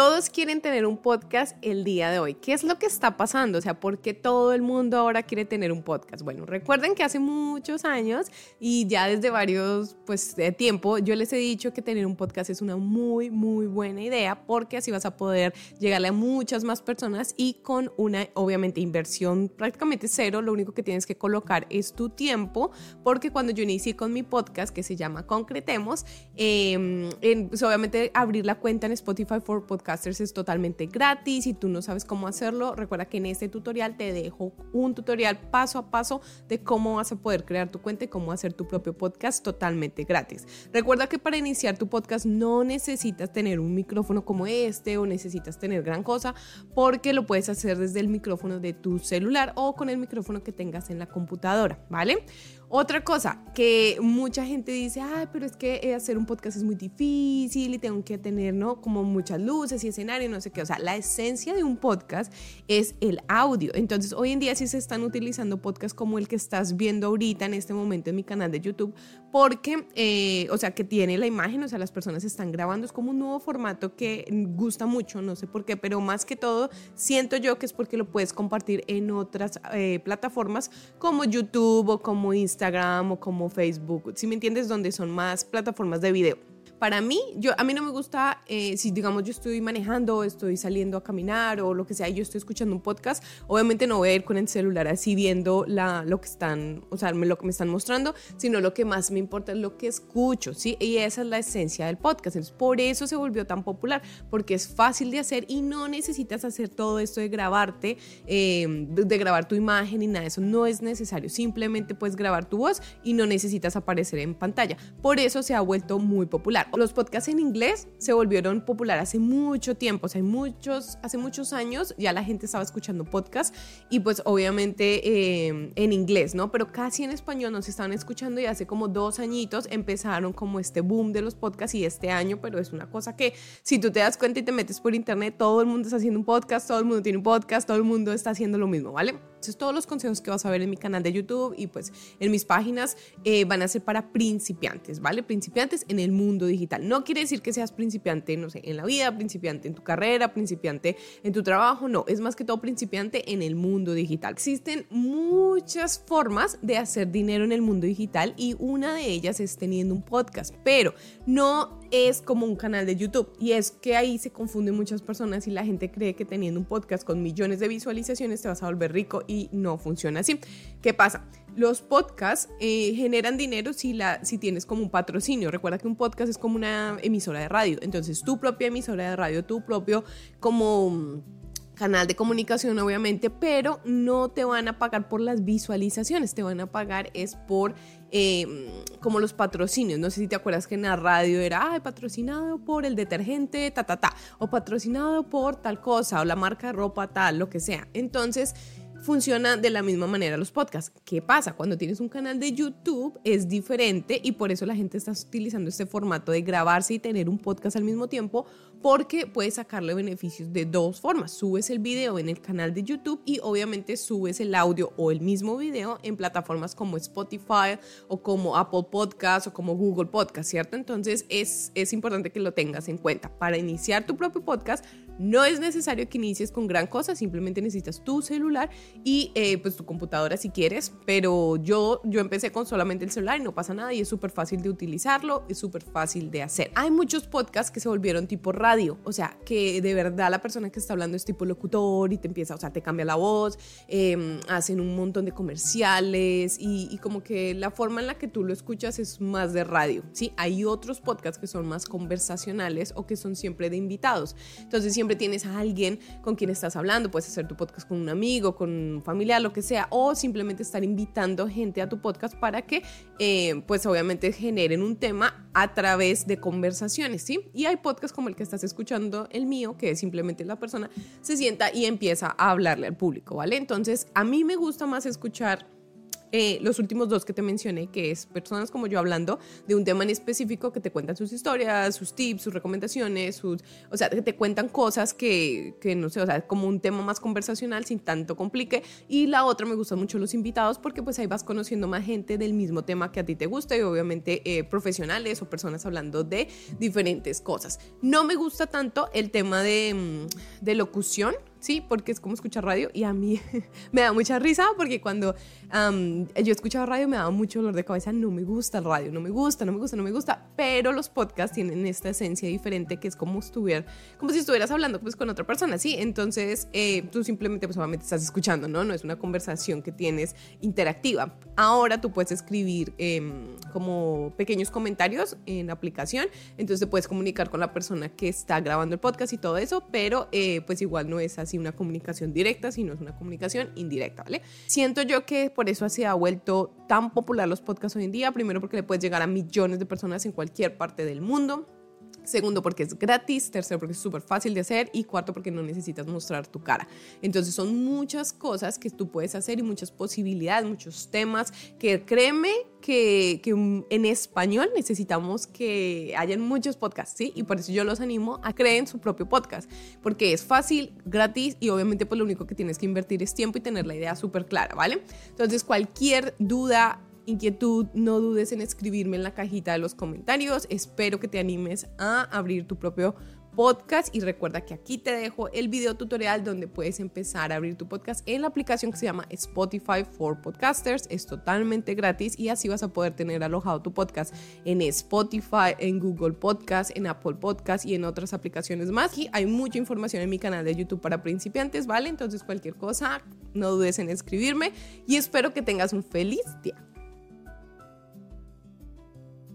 Todos quieren tener un podcast el día de hoy. ¿Qué es lo que está pasando? O sea, ¿por qué todo el mundo ahora quiere tener un podcast? Bueno, recuerden que hace muchos años y ya desde varios, pues, de tiempo, yo les he dicho que tener un podcast es una muy, muy buena idea porque así vas a poder llegarle a muchas más personas y con una, obviamente, inversión prácticamente cero. Lo único que tienes que colocar es tu tiempo porque cuando yo inicié con mi podcast que se llama Concretemos, eh, pues, obviamente abrir la cuenta en Spotify for Podcast Podcasters es totalmente gratis. Si tú no sabes cómo hacerlo, recuerda que en este tutorial te dejo un tutorial paso a paso de cómo vas a poder crear tu cuenta y cómo hacer tu propio podcast totalmente gratis. Recuerda que para iniciar tu podcast no necesitas tener un micrófono como este o necesitas tener gran cosa porque lo puedes hacer desde el micrófono de tu celular o con el micrófono que tengas en la computadora, ¿vale? Otra cosa que mucha gente dice, ay, pero es que eh, hacer un podcast es muy difícil y tengo que tener, ¿no? Como muchas luces y escenario, no sé qué. O sea, la esencia de un podcast es el audio. Entonces, hoy en día sí se están utilizando podcasts como el que estás viendo ahorita en este momento en mi canal de YouTube, porque, eh, o sea, que tiene la imagen, o sea, las personas están grabando, es como un nuevo formato que gusta mucho, no sé por qué, pero más que todo, siento yo que es porque lo puedes compartir en otras eh, plataformas como YouTube o como Instagram Instagram o como Facebook, si me entiendes, donde son más plataformas de video para mí, yo, a mí no me gusta, eh, si digamos yo estoy manejando, estoy saliendo a caminar o lo que sea, yo estoy escuchando un podcast, obviamente no voy a ir con el celular así viendo la, lo que están, o sea, lo que me están mostrando, sino lo que más me importa es lo que escucho, ¿sí? Y esa es la esencia del podcast. Entonces, por eso se volvió tan popular, porque es fácil de hacer y no necesitas hacer todo esto de grabarte, eh, de grabar tu imagen y nada, eso no es necesario. Simplemente puedes grabar tu voz y no necesitas aparecer en pantalla. Por eso se ha vuelto muy popular. Los podcasts en inglés se volvieron popular hace mucho tiempo, o muchos, hace muchos años ya la gente estaba escuchando podcasts y pues obviamente eh, en inglés, ¿no? Pero casi en español no se estaban escuchando y hace como dos añitos empezaron como este boom de los podcasts y este año, pero es una cosa que si tú te das cuenta y te metes por internet, todo el mundo está haciendo un podcast, todo el mundo tiene un podcast, todo el mundo está haciendo lo mismo, ¿vale? Entonces todos los consejos que vas a ver en mi canal de YouTube y pues en mis páginas eh, van a ser para principiantes, ¿vale? Principiantes en el mundo digital. No quiere decir que seas principiante, no sé, en la vida, principiante en tu carrera, principiante en tu trabajo, no, es más que todo principiante en el mundo digital. Existen muchas formas de hacer dinero en el mundo digital y una de ellas es teniendo un podcast, pero no es como un canal de YouTube. Y es que ahí se confunden muchas personas y la gente cree que teniendo un podcast con millones de visualizaciones te vas a volver rico y no funciona así. ¿Qué pasa? Los podcasts eh, generan dinero si, la, si tienes como un patrocinio. Recuerda que un podcast es como una emisora de radio. Entonces, tu propia emisora de radio, tu propio como canal de comunicación obviamente, pero no te van a pagar por las visualizaciones, te van a pagar es por em, como los patrocinios. No sé si te acuerdas que en la radio era patrocinado por el detergente, ta, ta, ta, o patrocinado por tal cosa, o la marca de ropa tal, lo que sea. Entonces, funciona de la misma manera los podcasts. ¿Qué pasa? Cuando tienes un canal de YouTube es diferente y por eso la gente está utilizando este formato de grabarse y tener un podcast al mismo tiempo porque puedes sacarle beneficios de dos formas. Subes el video en el canal de YouTube y obviamente subes el audio o el mismo video en plataformas como Spotify o como Apple Podcast o como Google Podcast, ¿cierto? Entonces es, es importante que lo tengas en cuenta. Para iniciar tu propio podcast no es necesario que inicies con gran cosa, simplemente necesitas tu celular y eh, pues tu computadora si quieres, pero yo, yo empecé con solamente el celular y no pasa nada y es súper fácil de utilizarlo, es súper fácil de hacer. Hay muchos podcasts que se volvieron tipo radio, o sea, que de verdad la persona que está hablando es tipo locutor y te empieza, o sea, te cambia la voz, em, hacen un montón de comerciales y, y como que la forma en la que tú lo escuchas es más de radio, ¿sí? Hay otros podcasts que son más conversacionales o que son siempre de invitados, entonces siempre tienes a alguien con quien estás hablando, puedes hacer tu podcast con un amigo, con un familiar, lo que sea, o simplemente estar invitando gente a tu podcast para que, eh, pues obviamente generen un tema a través de conversaciones, ¿sí? Y hay podcasts como el que estás escuchando, el mío, que es simplemente la persona se sienta y empieza a hablarle al público, ¿vale? Entonces, a mí me gusta más escuchar eh, los últimos dos que te mencioné, que es personas como yo hablando de un tema en específico que te cuentan sus historias, sus tips, sus recomendaciones, sus, o sea, que te cuentan cosas que, que no sé, o sea, como un tema más conversacional sin tanto complique. Y la otra me gustan mucho los invitados porque pues ahí vas conociendo más gente del mismo tema que a ti te gusta y obviamente eh, profesionales o personas hablando de diferentes cosas. No me gusta tanto el tema de, mm, de locución sí, porque es como escuchar radio y a mí me da mucha risa porque cuando yo escuchaba radio me daba mucho dolor de cabeza, no me gusta el radio, no me gusta, no me gusta, no me gusta, pero los podcasts tienen esta esencia diferente que es como, como si estuvieras hablando pues con otra persona, sí, entonces eh, tú simplemente pues obviamente estás escuchando, ¿no? No es una conversación que tienes interactiva. Ahora tú puedes escribir em, como pequeños comentarios en la aplicación, entonces te puedes comunicar con la persona que está grabando el podcast y todo eso, pero eh, pues igual no es así una comunicación directa, sino es una comunicación indirecta, ¿vale? Siento yo que por eso se ha vuelto tan popular los podcasts hoy en día, primero porque le puedes llegar a millones de personas en cualquier parte del mundo. Segundo, porque es gratis. Tercero, porque es súper fácil de hacer. Y cuarto, porque no necesitas mostrar tu cara. Entonces son muchas cosas que tú puedes hacer y muchas posibilidades, muchos temas que créeme que, que en español necesitamos que hayan muchos podcasts, ¿sí? Y por eso yo los animo a crear su propio podcast. Porque es fácil, gratis y obviamente pues lo único que tienes que invertir es tiempo y tener la idea súper clara, ¿vale? Entonces cualquier duda inquietud, no dudes en escribirme en la cajita de los comentarios. Espero que te animes a abrir tu propio podcast y recuerda que aquí te dejo el video tutorial donde puedes empezar a abrir tu podcast en la aplicación que se llama Spotify for Podcasters. Es totalmente gratis y así vas a poder tener alojado tu podcast en Spotify, en Google Podcast, en Apple Podcast y en otras aplicaciones más. Aquí hay mucha información en mi canal de YouTube para principiantes, ¿vale? Entonces cualquier cosa, no dudes en escribirme y espero que tengas un feliz día.